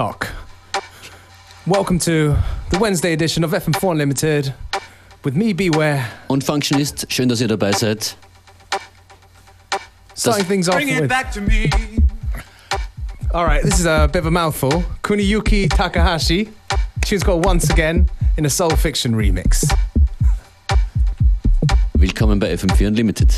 Talk. Welcome to the Wednesday edition of FM4 Unlimited with me, Beware. Und Functionist, schön, dass ihr dabei seid. Starting things off Bring it with. back to me. All right, this is a bit of a mouthful. Kuniyuki Takahashi. She's got Once Again in a Soul Fiction remix. Willkommen bei FM4 Unlimited.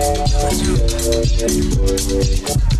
Let's go.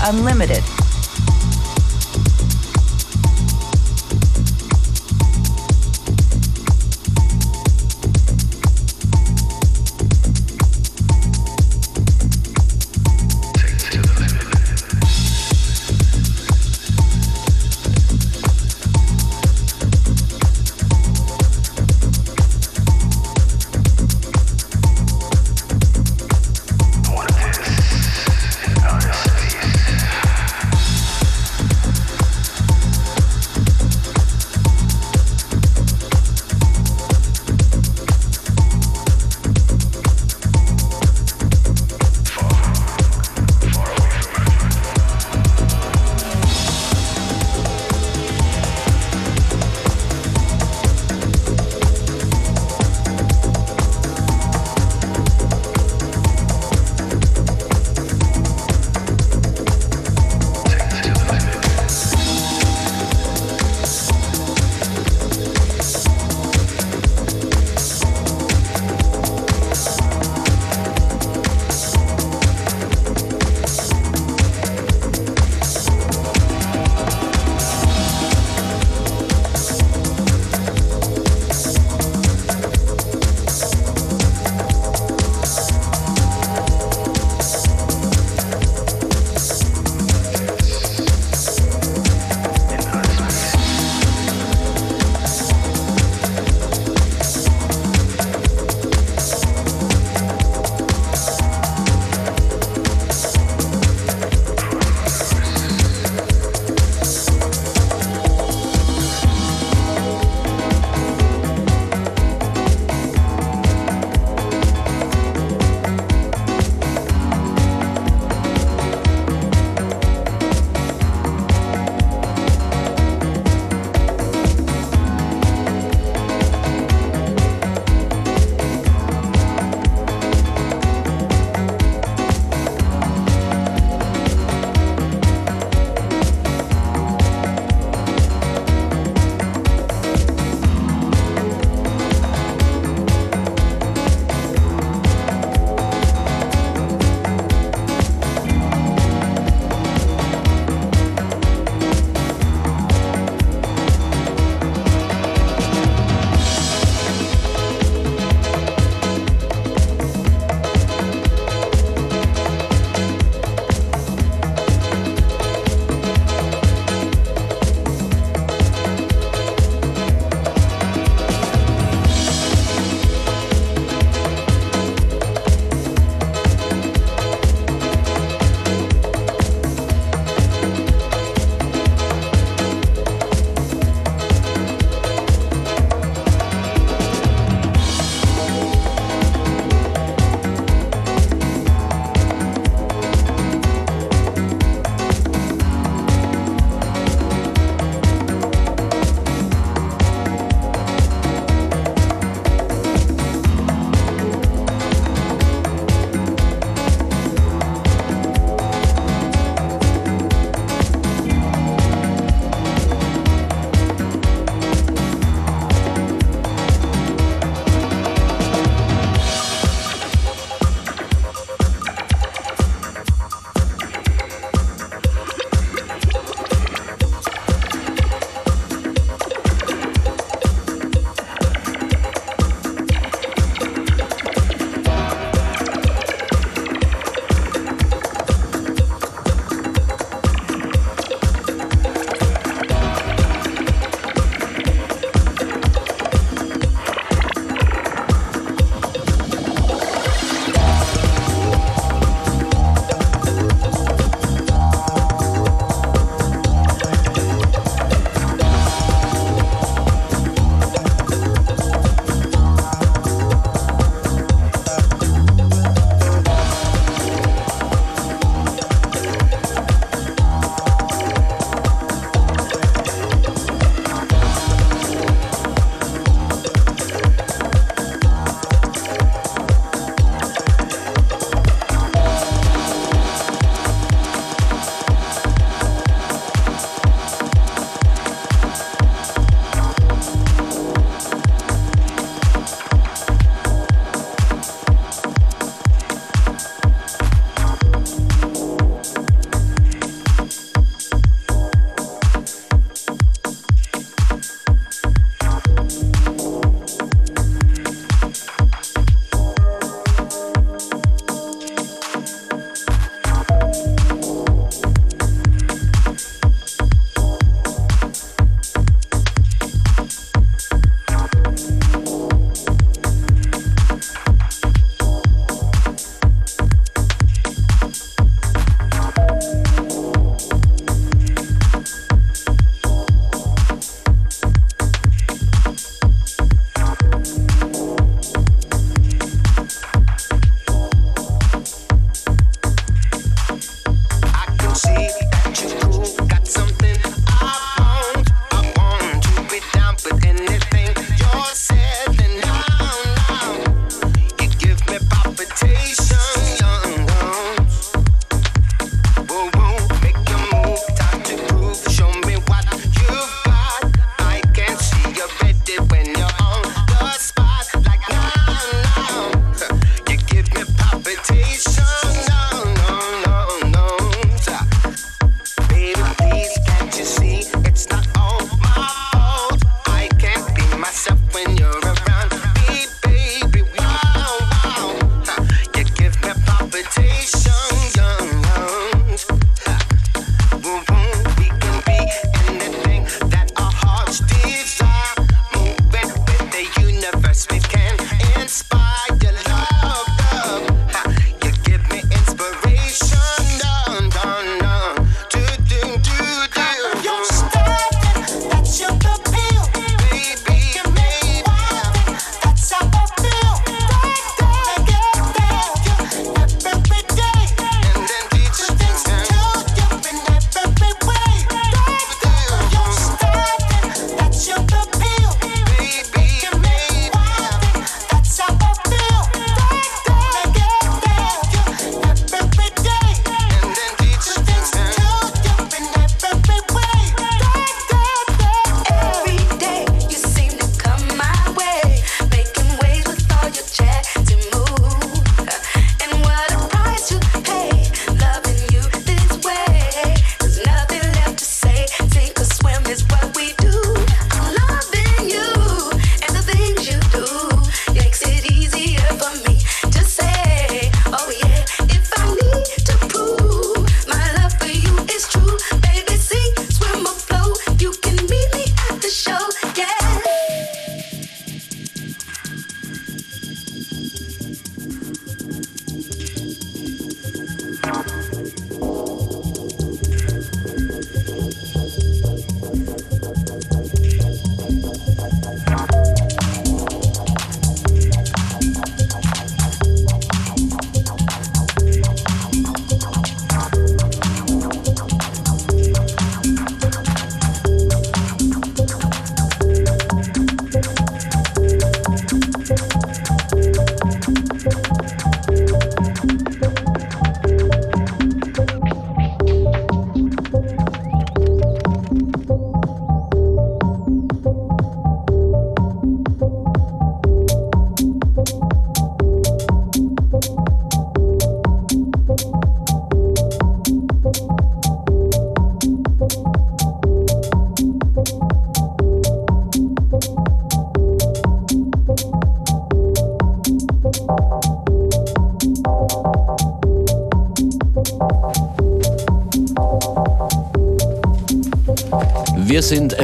Unlimited.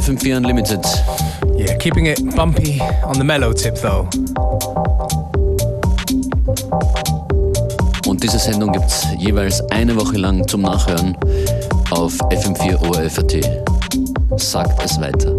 FM4 Unlimited. Yeah, keeping it bumpy on the mellow tip though. Und diese Sendung gibt es jeweils eine Woche lang zum Nachhören auf FM4 ORF.at. Sagt es weiter.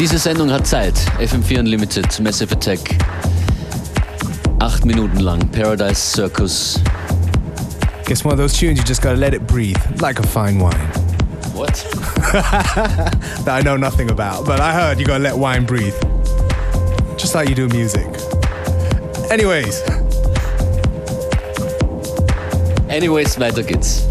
Diese Sendung hat Zeit. FM4 Unlimited, Massive Attack. Acht Minuten lang. Paradise Circus. Guess one of those tunes you just gotta let it breathe, like a fine wine. What? that I know nothing about, but I heard you gotta let wine breathe. Just like you do music. Anyways. Anyways, weiter geht's.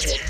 FM4 Unlimited.